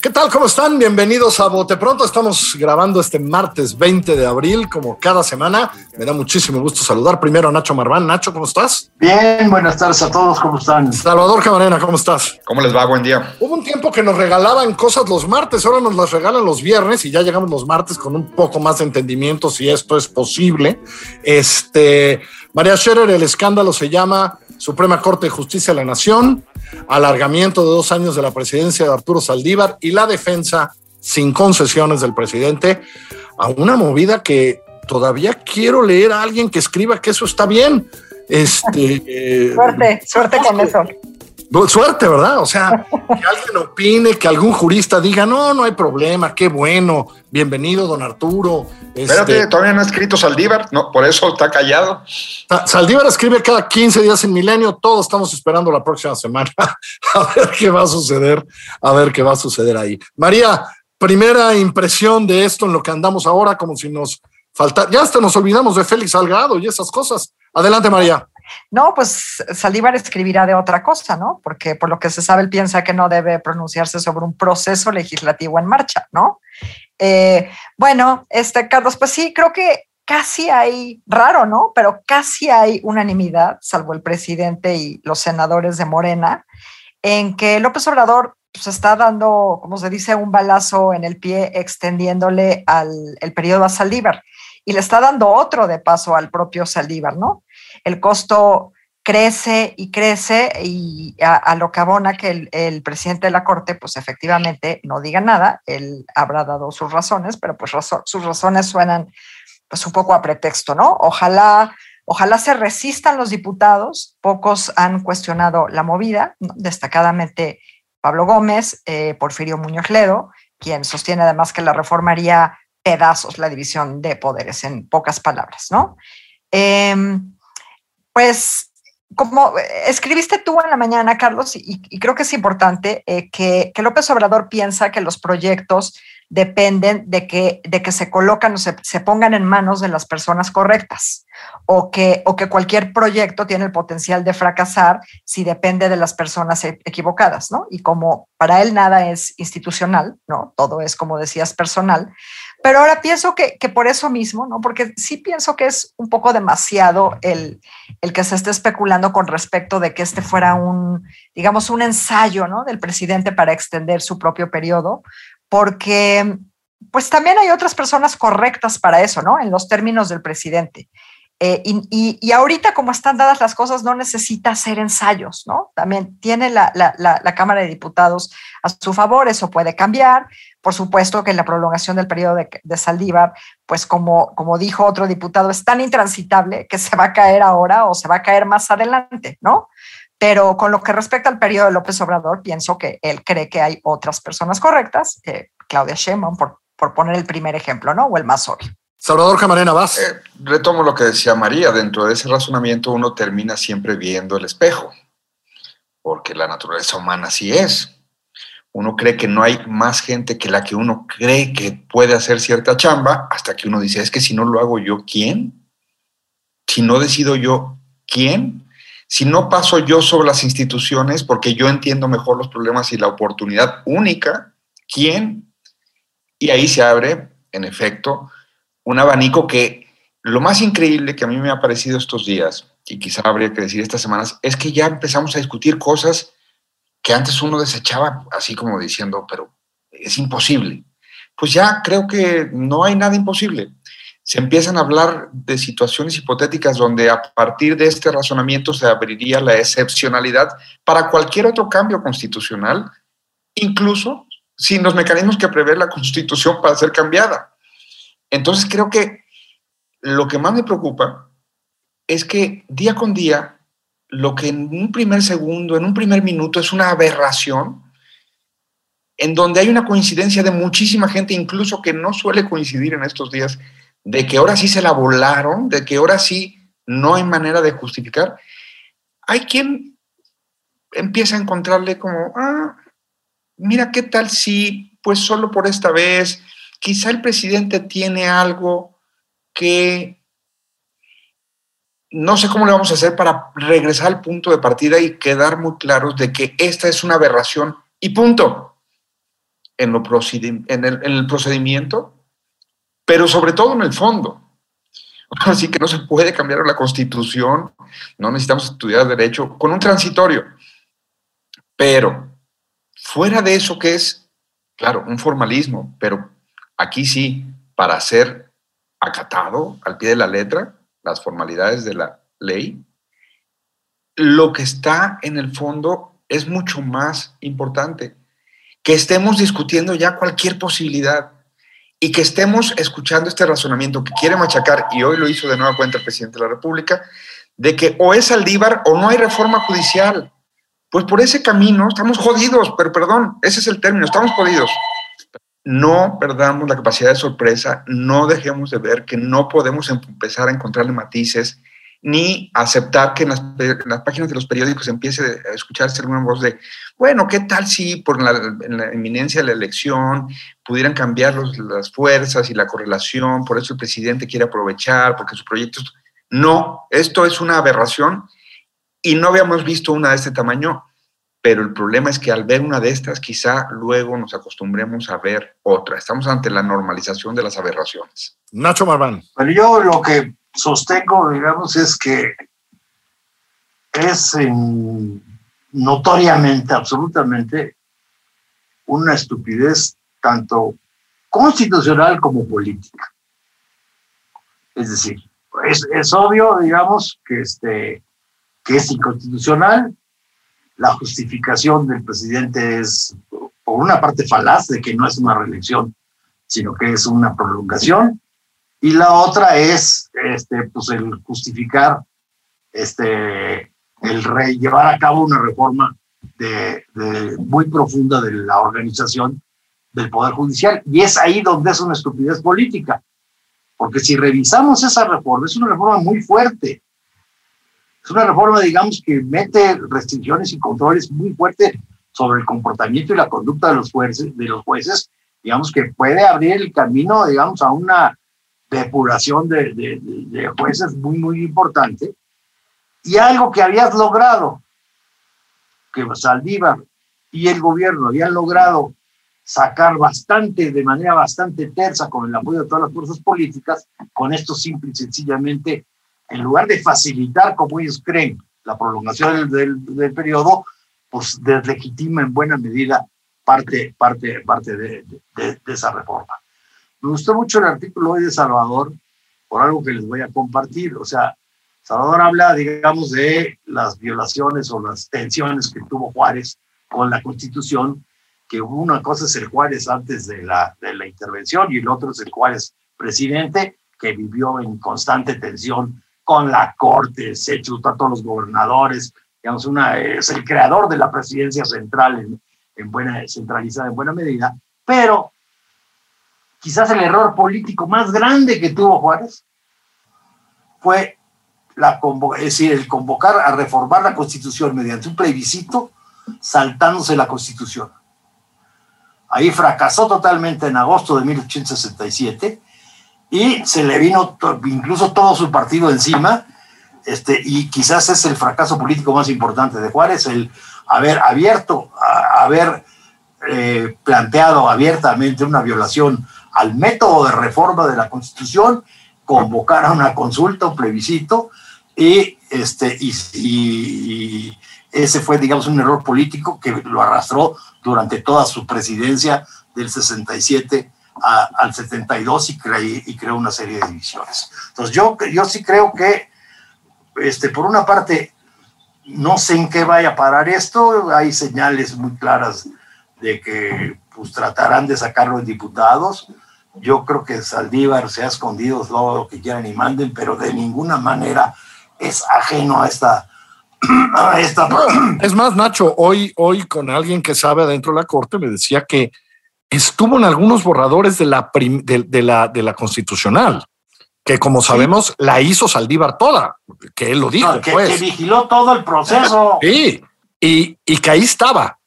¿Qué tal? ¿Cómo están? Bienvenidos a Bote Pronto. Estamos grabando este martes 20 de abril, como cada semana. Me da muchísimo gusto saludar primero a Nacho Marván. Nacho, ¿cómo estás? Bien, buenas tardes a todos. ¿Cómo están? Salvador Camarena, ¿cómo estás? ¿Cómo les va? Buen día. Hubo un tiempo que nos regalaban cosas los martes, ahora nos las regalan los viernes y ya llegamos los martes con un poco más de entendimiento si esto es posible. Este, María Scherer, el escándalo se llama Suprema Corte de Justicia de la Nación, alargamiento de dos años de la presidencia de Arturo Saldívar y la defensa sin concesiones del presidente a una movida que todavía quiero leer a alguien que escriba que eso está bien. Este, eh, Suerte, suerte con eso. Suerte, ¿verdad? O sea, que alguien opine, que algún jurista diga, no, no hay problema, qué bueno, bienvenido, don Arturo. Espérate, Este, todavía no ha escrito Saldívar, no, por eso está callado. Sa- Saldívar escribe cada 15 días en Milenio, todos estamos esperando la próxima semana a ver qué va a suceder, a ver qué va a suceder ahí. María, primera impresión de esto en lo que andamos ahora, como si nos faltara, ya hasta nos olvidamos de Félix Salgado y esas cosas. Adelante, María. No, pues Saldívar escribirá de otra cosa, ¿no? Porque por lo que se sabe, él piensa que no debe pronunciarse sobre un proceso legislativo en marcha, ¿no? Eh, bueno, este, Carlos, pues sí, creo que casi hay, raro, ¿no? Pero casi hay unanimidad, salvo el presidente y los senadores de Morena, en que López Obrador pues, está dando, como se dice, un balazo en el pie, extendiéndole al, el periodo a Saldívar. Y le está dando otro de paso al propio Saldívar, ¿no? El costo crece y crece y a, lo que abona que el, presidente de la Corte, pues efectivamente no diga nada, él habrá dado sus razones, pero pues sus razones suenan pues un poco a pretexto, ¿no? Ojalá, ojalá se resistan los diputados, pocos han cuestionado la movida, destacadamente Pablo Gómez, eh, Porfirio Muñoz Ledo, quien sostiene además que la reforma haría pedazos la división de poderes, en pocas palabras, ¿no? Eh, pues como escribiste tú en la mañana, Carlos, y, creo que es importante eh, que, que, López Obrador piensa que los proyectos dependen de que, de que se colocan o se, se, pongan en manos de las personas correctas o que, o que cualquier proyecto tiene el potencial de fracasar si depende de las personas e, equivocadas, ¿no? Y como para él nada es institucional, ¿no? Todo es, como decías, personal. Pero ahora pienso que, que por eso mismo, ¿no? Porque sí pienso que es un poco demasiado el, el que se esté especulando con respecto de que este fuera un, digamos, un ensayo, ¿no? Del presidente para extender su propio periodo, porque pues también hay otras personas correctas para eso, ¿no? En los términos del presidente. Eh, y, ahorita, como están dadas las cosas, no necesita hacer ensayos, ¿no? También tiene la, Cámara de Diputados a su favor, eso puede cambiar. Por supuesto que la prolongación del periodo de, de Saldívar, pues como, como dijo otro diputado, es tan intransitable que se va a caer ahora o se va a caer más adelante, ¿no? Pero con lo que respecta al periodo de López Obrador, pienso que él cree que hay otras personas correctas, Claudia Sheinbaum, por, por poner el primer ejemplo, ¿no? O el más obvio. Salvador Camarena, vas. Eh, retomo lo que decía María, dentro de ese razonamiento uno termina siempre viendo el espejo, porque la naturaleza humana así es. Uno cree que no hay más gente que la que uno cree que puede hacer cierta chamba, hasta que uno dice, es que si no lo hago yo, ¿quién? Si no decido yo, ¿quién? Si no paso yo sobre las instituciones porque yo entiendo mejor los problemas y la oportunidad única, ¿quién? Y ahí se abre, en efecto, un abanico que lo más increíble que a mí me ha parecido estos días, y quizá habría que decir estas semanas, es que ya empezamos a discutir cosas que antes uno desechaba así como diciendo, pero es imposible. Pues ya creo que no hay nada imposible. Se empiezan a hablar de situaciones hipotéticas donde a partir de este razonamiento se abriría la excepcionalidad para cualquier otro cambio constitucional, incluso sin los mecanismos que prevé la Constitución para ser cambiada. Entonces creo que lo que más me preocupa es que día con día, lo que en un primer segundo, en un primer minuto es una aberración, en donde hay una coincidencia de muchísima gente, incluso que no suele coincidir en estos días, de que ahora sí se la volaron, de que ahora sí no hay manera de justificar, hay quien empieza a encontrarle como, ah, mira, ¿qué tal si, pues solo por esta vez, quizá el presidente tiene algo que no sé cómo le vamos a hacer para regresar al punto de partida y quedar muy claros de que esta es una aberración y punto en, lo el, en el procedimiento, pero sobre todo en el fondo. Así que no se puede cambiar la constitución, no necesitamos estudiar derecho con un transitorio. Pero fuera de eso que es, claro, un formalismo, pero aquí sí, para ser acatado al pie de la letra, las formalidades de la ley, lo que está en el fondo es mucho más importante. Que estemos discutiendo ya cualquier posibilidad y que estemos escuchando este razonamiento que quiere machacar, y hoy lo hizo de nueva cuenta el presidente de la República, de que o es Aldívar o no hay reforma judicial. Pues por ese camino estamos jodidos, pero perdón, ese es el término, estamos jodidos. No perdamos la capacidad de sorpresa, no dejemos de ver que no podemos empezar a encontrarle matices, ni aceptar que en las, páginas de los periódicos empiece a escucharse alguna voz de, bueno, ¿qué tal si por la, la inminencia de la elección pudieran cambiar las fuerzas y la correlación, por eso el presidente quiere aprovechar, porque su proyecto... No, esto es una aberración y no habíamos visto una de este tamaño, pero el problema es que al ver una de estas, quizá luego nos acostumbremos a ver otra. Estamos ante la normalización de las aberraciones. Nacho Marván. Pero yo lo que sostengo, digamos, es que es notoriamente, absolutamente, una estupidez tanto constitucional como política. Es decir, es, es obvio, digamos, que, este, que es inconstitucional. La justificación del presidente es, por una parte, falaz de que no es una reelección, sino que es una prolongación y la otra es este, pues el justificar este, el llevar a cabo una reforma de, muy profunda de la organización del Poder Judicial. Y es ahí donde es una estupidez política. Porque si revisamos esa reforma, es una reforma muy fuerte. Es una reforma, digamos, que mete restricciones y controles muy fuertes sobre el comportamiento y la conducta de los jueces, de los jueces digamos, que puede abrir el camino, digamos, a una depuración de, de, de jueces muy, muy importante. Y algo que habías logrado, que Saldívar y el gobierno habían logrado sacar bastante, de manera bastante tersa, con el apoyo de todas las fuerzas políticas, con esto simple y sencillamente, en lugar de facilitar, como ellos creen, la prolongación del, del, periodo, pues deslegitima en buena medida parte, parte, parte de, de, de esa reforma. Me gustó mucho el artículo hoy de Salvador por algo que les voy a compartir. O sea, Salvador habla, digamos, de las violaciones o las tensiones que tuvo Juárez con la Constitución, que una cosa es el Juárez antes de la, de la intervención y el otro es el Juárez presidente, que vivió en constante tensión con la Corte, se echó a todos los gobernadores, es el creador de la presidencia central en, en buena, centralizada en buena medida, pero quizás el error político más grande que tuvo Juárez fue el convocar a reformar la constitución mediante un plebiscito saltándose la constitución. Ahí fracasó totalmente en agosto de 1867 y se le vino incluso todo su partido encima, este, y quizás es el fracaso político más importante de Juárez, el haber abierto, haber eh, planteado abiertamente una violación al método de reforma de la Constitución, convocar a una consulta, un plebiscito, y, este, y, ese fue, digamos, un error político que lo arrastró durante toda su presidencia del 67 al 72 y, y creó una serie de divisiones. Entonces, yo, yo sí creo que, este, por una parte, no sé en qué vaya a parar esto, hay señales muy claras de que pues tratarán de sacarlo en diputados, yo creo que Saldívar se ha escondido todo lo que quieran y manden, pero de ninguna manera es ajeno a esta, esta. es más, Nacho, hoy, hoy con alguien que sabe adentro de la corte me decía que estuvo en algunos borradores de la, de, la, de la constitucional, que como sabemos la hizo Saldívar toda, que él lo dijo. que, pues. que, vigiló todo el proceso. Sí, y, y que ahí estaba.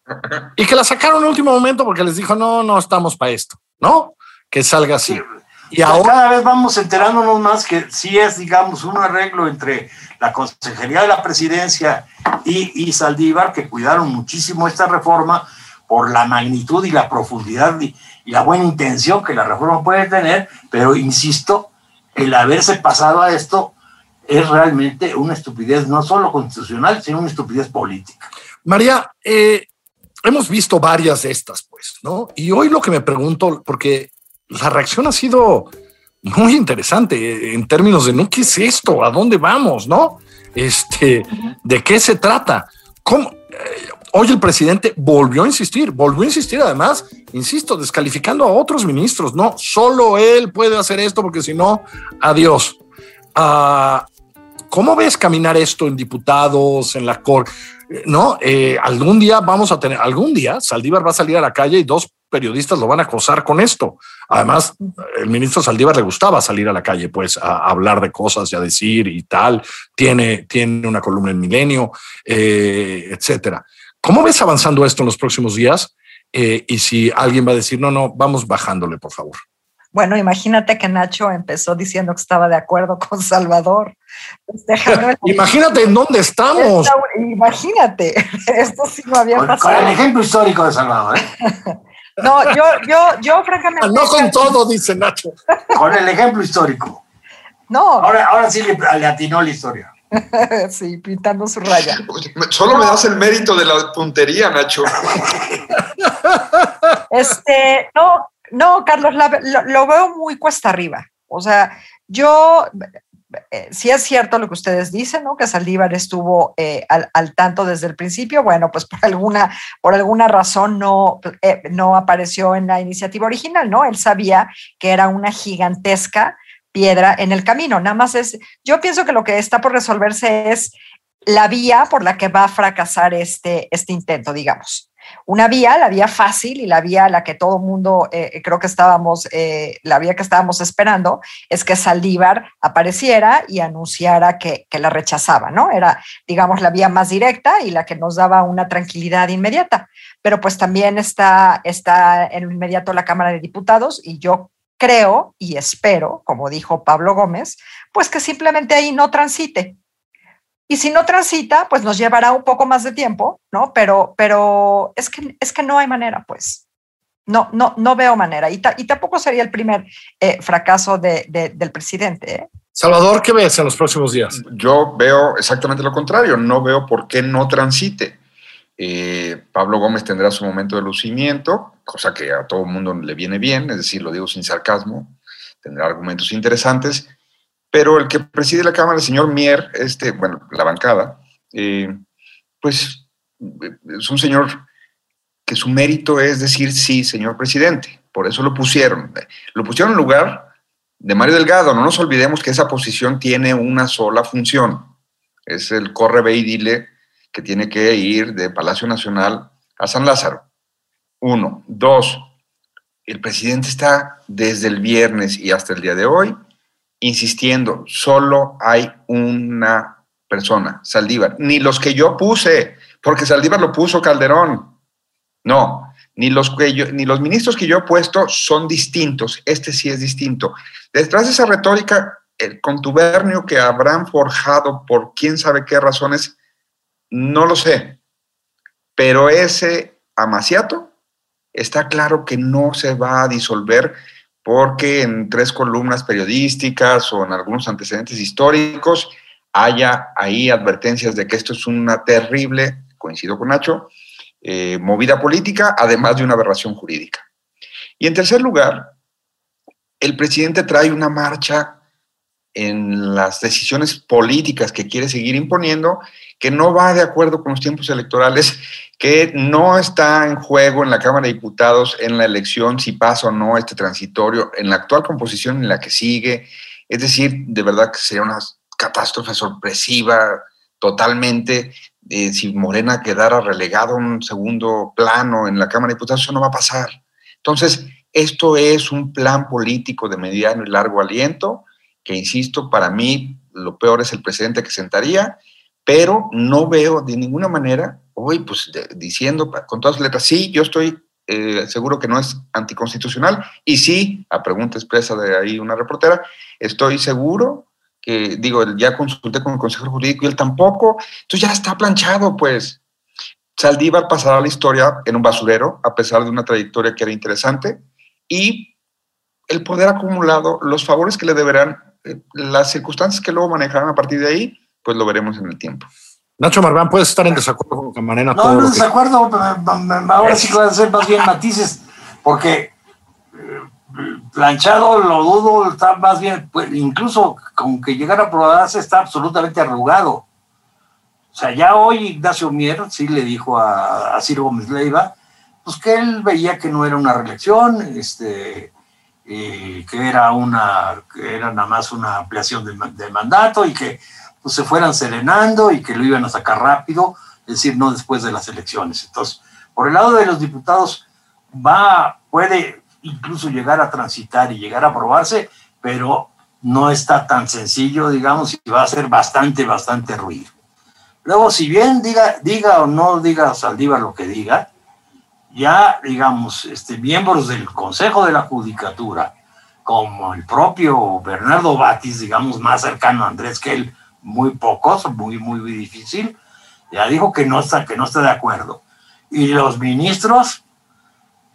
Y que la sacaron en el último momento porque les dijo, no, no estamos para esto, ¿no? Que salga así. Y ahora cada vez vamos enterándonos más que sí es, digamos, un arreglo entre la Consejería de la Presidencia y, y Saldívar, que cuidaron muchísimo esta reforma por la magnitud y la profundidad y, y, la buena intención que la reforma puede tener, pero insisto, el haberse pasado a esto es realmente una estupidez no solo constitucional, sino una estupidez política. María, eh, hemos visto varias de estas, pues, ¿no? Y hoy lo que me pregunto, porque la reacción ha sido muy interesante en términos de, ¿no? ¿Qué es esto? ¿A dónde vamos? ¿No? Este, ¿de qué se trata? ¿Cómo? Hoy el presidente volvió a insistir, volvió a insistir además, insisto, descalificando a otros ministros. No, solo él puede hacer esto porque si no, adiós. Uh, ¿Cómo ves caminar esto en diputados, en la corte? No, eh, algún día vamos a tener, algún día Saldívar va a salir a la calle y dos periodistas lo van a acosar con esto. Además, el ministro Saldívar le gustaba salir a la calle, pues, a hablar de cosas y a decir y tal. Tiene, tiene una columna en Milenio, eh, etcétera. ¿Cómo ves avanzando esto en los próximos días? Eh, y si alguien va a decir, no, no, vamos bajándole, por favor. Bueno, imagínate que Nacho empezó diciendo que estaba de acuerdo con Salvador. Pues imagínate en dónde estamos. Esta, imagínate, esto sí no había con, pasado. Con el ejemplo histórico de Salvador. ¿eh? No, yo, yo, yo francamente. No con todo, dice Nacho. Con el ejemplo histórico. No. Ahora, ahora sí le, le atinó la historia. sí, pintando su raya. Solo me das el mérito de la puntería, Nacho. Este, no, no, Carlos, la, lo, lo, veo muy cuesta arriba. O sea, yo, eh, si es cierto lo que ustedes dicen, ¿no? Que Saldívar estuvo eh, al, al, tanto desde el principio. Bueno, pues por alguna, por alguna razón no, eh, no apareció en la iniciativa original, ¿no? Él sabía que era una gigantesca piedra en el camino. Nada más es, yo pienso que lo que está por resolverse es la vía por la que va a fracasar este, este intento, digamos una vía, la vía fácil y la vía a la que todo mundo eh, creo que estábamos, eh, la vía que estábamos esperando, es que Saldívar apareciera y anunciara que, la rechazaba, ¿no? Era, digamos, la vía más directa y la que nos daba una tranquilidad inmediata. Pero pues también está, está en inmediato la Cámara de Diputados y yo creo y espero, como dijo Pablo Gómez, pues que simplemente ahí no transite, y si no transita, pues nos llevará un poco más de tiempo, ¿no? Pero, pero es, que, es que no hay manera, pues. No, no, no veo manera. Y, ta, y tampoco sería el primer eh, fracaso de, de, del presidente. ¿eh? Salvador, ¿qué ves en los próximos días? Yo veo exactamente lo contrario. No veo por qué no transite. Eh, Pablo Gómez tendrá su momento de lucimiento, cosa que a todo el mundo le viene bien, es decir, lo digo sin sarcasmo. Tendrá argumentos interesantes pero el que preside la Cámara, el señor Mier, este, bueno, la bancada, eh, pues es un señor que su mérito es decir sí, señor presidente. Por eso lo pusieron. Lo pusieron en lugar de Mario Delgado. No nos olvidemos que esa posición tiene una sola función. Es el corre, ve y dile que tiene que ir de Palacio Nacional a San Lázaro. Uno. Dos. El presidente está desde el viernes y hasta el día de hoy insistiendo, solo hay una persona, Saldívar, ni los que yo puse, porque Saldívar lo puso Calderón. No, ni los, que yo, ni los ministros que yo he puesto son distintos, este sí es distinto. Detrás de esa retórica, el contubernio que habrán forjado por quién sabe qué razones, no lo sé, pero ese amaciato está claro que no se va a disolver porque en tres columnas periodísticas o en algunos antecedentes históricos haya ahí advertencias de que esto es una terrible, coincido con Nacho, eh, movida política, además de una aberración jurídica. Y en tercer lugar, el presidente trae una marcha en las decisiones políticas que quiere seguir imponiendo, que no va de acuerdo con los tiempos electorales que no está en juego en la Cámara de Diputados en la elección si pasa o no este transitorio, en la actual composición en la que sigue. Es decir, de verdad que sería una catástrofe sorpresiva, totalmente, eh, si Morena quedara relegado a un segundo plano en la Cámara de Diputados, eso no va a pasar. Entonces, esto es un plan político de mediano y largo aliento, que insisto, para mí lo peor es el presidente que sentaría, pero no veo de ninguna manera hoy, pues diciendo con todas las letras, sí, yo estoy eh, seguro que no es anticonstitucional, y sí, a pregunta expresa de ahí una reportera, estoy seguro que, digo, ya consulté con el Consejo Jurídico y él tampoco, entonces ya está planchado, pues. Saldívar pasará la historia en un basurero, a pesar de una trayectoria que era interesante, y el poder acumulado, los favores que le deberán, eh, las circunstancias que luego manejarán a partir de ahí, pues lo veremos en el tiempo. Nacho Marván, puedes estar en desacuerdo con Camarena. No, no desacuerdo, ahora sí voy a hacer más bien matices, porque eh, planchado lo dudo, está más bien, pues, incluso con que llegara a aprobarse está absolutamente arrugado. O sea, ya hoy Ignacio Mier sí le dijo a, a Ciro Gómez Leiva, pues que él veía que no era una reelección, este, que era una, que era nada más una ampliación de, mandato y que pues, se fueran serenando y que lo iban a sacar rápido, es decir, no después de las elecciones. Entonces, por el lado de los diputados, va, puede incluso llegar a transitar y llegar a aprobarse, pero no está tan sencillo, digamos, y va a ser bastante, bastante ruido. Luego, si bien diga, diga o no diga Saldívar lo que diga, ya, digamos, este, miembros del Consejo de la Judicatura, como el propio Bernardo Batis, digamos, más cercano a Andrés que él, muy pocos, muy, muy, difícil, ya dijo que no está, que no está de acuerdo. Y los ministros,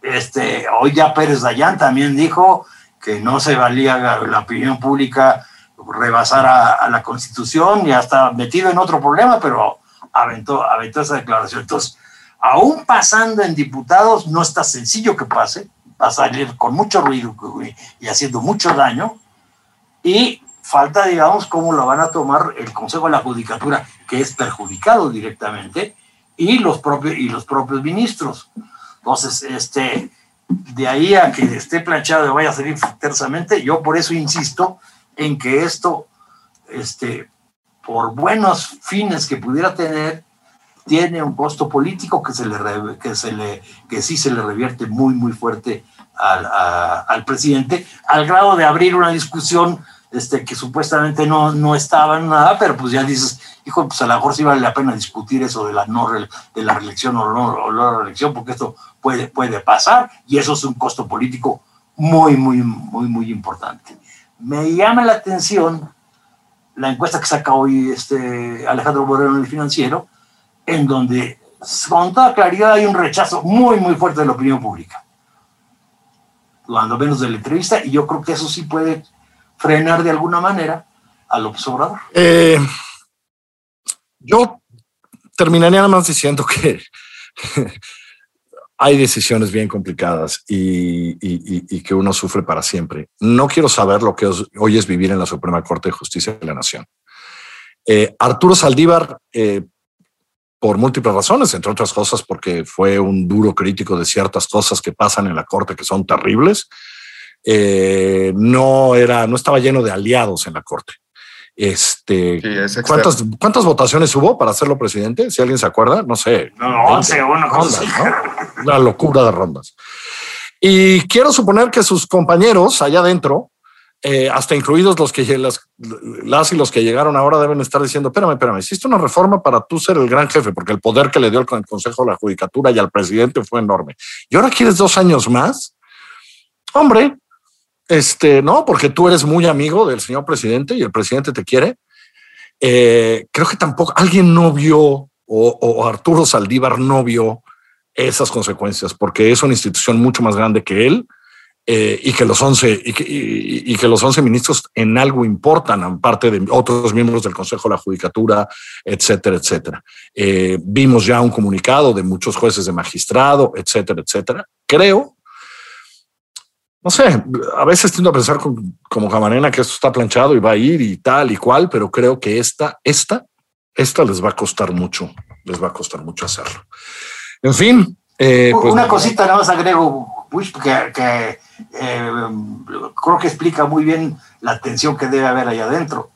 este, hoy ya Pérez Dayán también dijo que no se valía la opinión pública rebasar a, la Constitución, ya está metido en otro problema, pero aventó, aventó esa declaración. Entonces, aún pasando en diputados, no está sencillo que pase, va a salir con mucho ruido y haciendo mucho daño, y falta, digamos, cómo lo van a tomar el Consejo de la Judicatura, que es perjudicado directamente, y los propios, y los propios ministros. Entonces, este, de ahí a que esté planchado y vaya a salir tersamente, yo por eso insisto en que esto, este, por buenos fines que pudiera tener, tiene un costo político que, se le, que, se le, que sí se le revierte muy, muy fuerte al, al presidente, al grado de abrir una discusión este, que supuestamente no, no estaba en nada, pero pues ya dices, hijo, pues a lo mejor sí vale la pena discutir eso de la, no, de la reelección o no, o reelección, porque esto puede, puede pasar y eso es un costo político muy, muy, muy, muy importante. Me llama la atención la encuesta que saca hoy este Alejandro Moreno en el financiero, en donde con toda claridad hay un rechazo muy, muy fuerte de la opinión pública. Cuando menos de la entrevista, y yo creo que eso sí puede frenar de alguna manera a López Obrador. Eh, yo terminaría nada más diciendo que hay decisiones bien complicadas y, que uno sufre para siempre. No quiero saber lo que hoy es vivir en la Suprema Corte de Justicia de la Nación. Eh, Arturo Saldívar, eh, por múltiples razones, entre otras cosas porque fue un duro crítico de ciertas cosas que pasan en la Corte que son terribles, eh, no era, no estaba lleno de aliados en la Corte. Este, ¿cuántas, ¿Cuántas votaciones hubo para hacerlo presidente? Si alguien se acuerda, no sé. No, 11 una Una locura de rondas. Y quiero suponer que sus compañeros allá adentro, eh, hasta incluidos los que las, las, y los que llegaron ahora deben estar diciendo, espérame, espérame, hiciste una reforma para tú ser el gran jefe, porque el poder que le dio el Consejo de la Judicatura y al presidente fue enorme. Y ahora quieres dos años más. Hombre, este, no, porque tú eres muy amigo del señor presidente y el presidente te quiere. Eh, creo que tampoco alguien no vio o, Arturo Saldívar no vio esas consecuencias porque es una institución mucho más grande que él eh, y que los 11 y que, los 11 ministros en algo importan, aparte de otros miembros del Consejo de la Judicatura, etcétera, etcétera. Eh, vimos ya un comunicado de muchos jueces de magistrado, etcétera, etcétera. Creo no sé, a veces tiendo a pensar como Camarena que esto está planchado y va a ir y tal y cual, pero creo que esta, esta, esta les va a costar mucho, les va a costar mucho hacerlo. En fin. Eh, pues Una cosita nada más agrego, Bush, que, que eh, creo que explica muy bien la tensión que debe haber ahí adentro.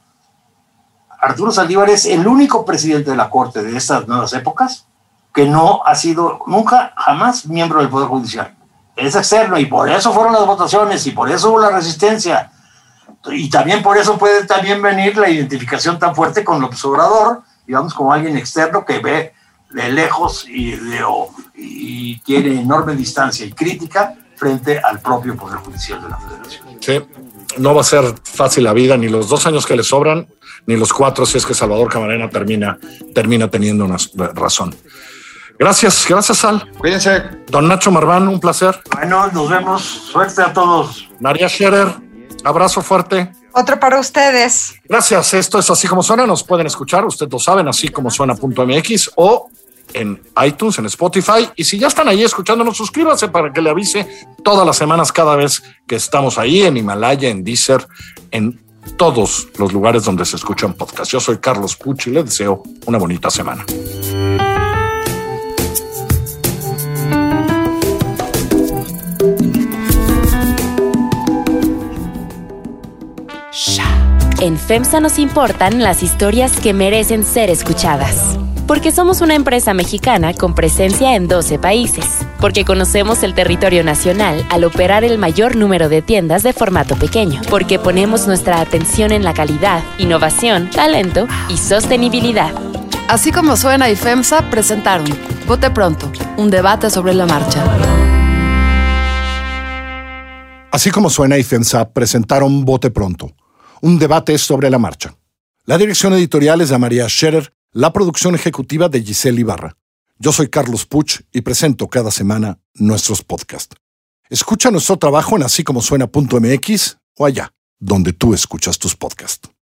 Arturo Saldívar es el único presidente de la Corte de estas nuevas épocas que no ha sido nunca, jamás miembro del Poder Judicial. Es externo y por eso fueron las votaciones y por eso hubo la resistencia. Y también por eso puede también venir la identificación tan fuerte con López Obrador, digamos, como alguien externo que ve de lejos y, de, y tiene enorme distancia y crítica frente al propio Poder Judicial de la Federación. Sí, no va a ser fácil la vida, ni los dos años que le sobran, ni los cuatro, si es que Salvador Camarena termina, termina teniendo una razón. Gracias, gracias, Al. Cuídense. Don Nacho Marván, un placer. Bueno, nos vemos. Suerte a todos. María Scherer, abrazo fuerte. Otro para ustedes. Gracias. Esto es así como suena. Nos pueden escuchar, ustedes lo saben, así como suena.mx o en iTunes, en Spotify. Y si ya están ahí escuchándonos, suscríbanse para que le avise todas las semanas, cada vez que estamos ahí en Himalaya, en Deezer, en todos los lugares donde se escuchan podcasts. Yo soy Carlos Pucci y les deseo una bonita semana. En FEMSA nos importan las historias que merecen ser escuchadas. Porque somos una empresa mexicana con presencia en 12 países. Porque conocemos el territorio nacional al operar el mayor número de tiendas de formato pequeño. Porque ponemos nuestra atención en la calidad, innovación, talento y sostenibilidad. Así como suena y FEMSA presentaron Vote Pronto, un debate sobre la marcha. Así como suena y FEMSA presentaron Vote Pronto un debate sobre la marcha. La dirección editorial es de María Scherer, la producción ejecutiva de Giselle Ibarra. Yo soy Carlos Puch y presento cada semana nuestros podcasts. Escucha nuestro trabajo en así como o allá, donde tú escuchas tus podcasts.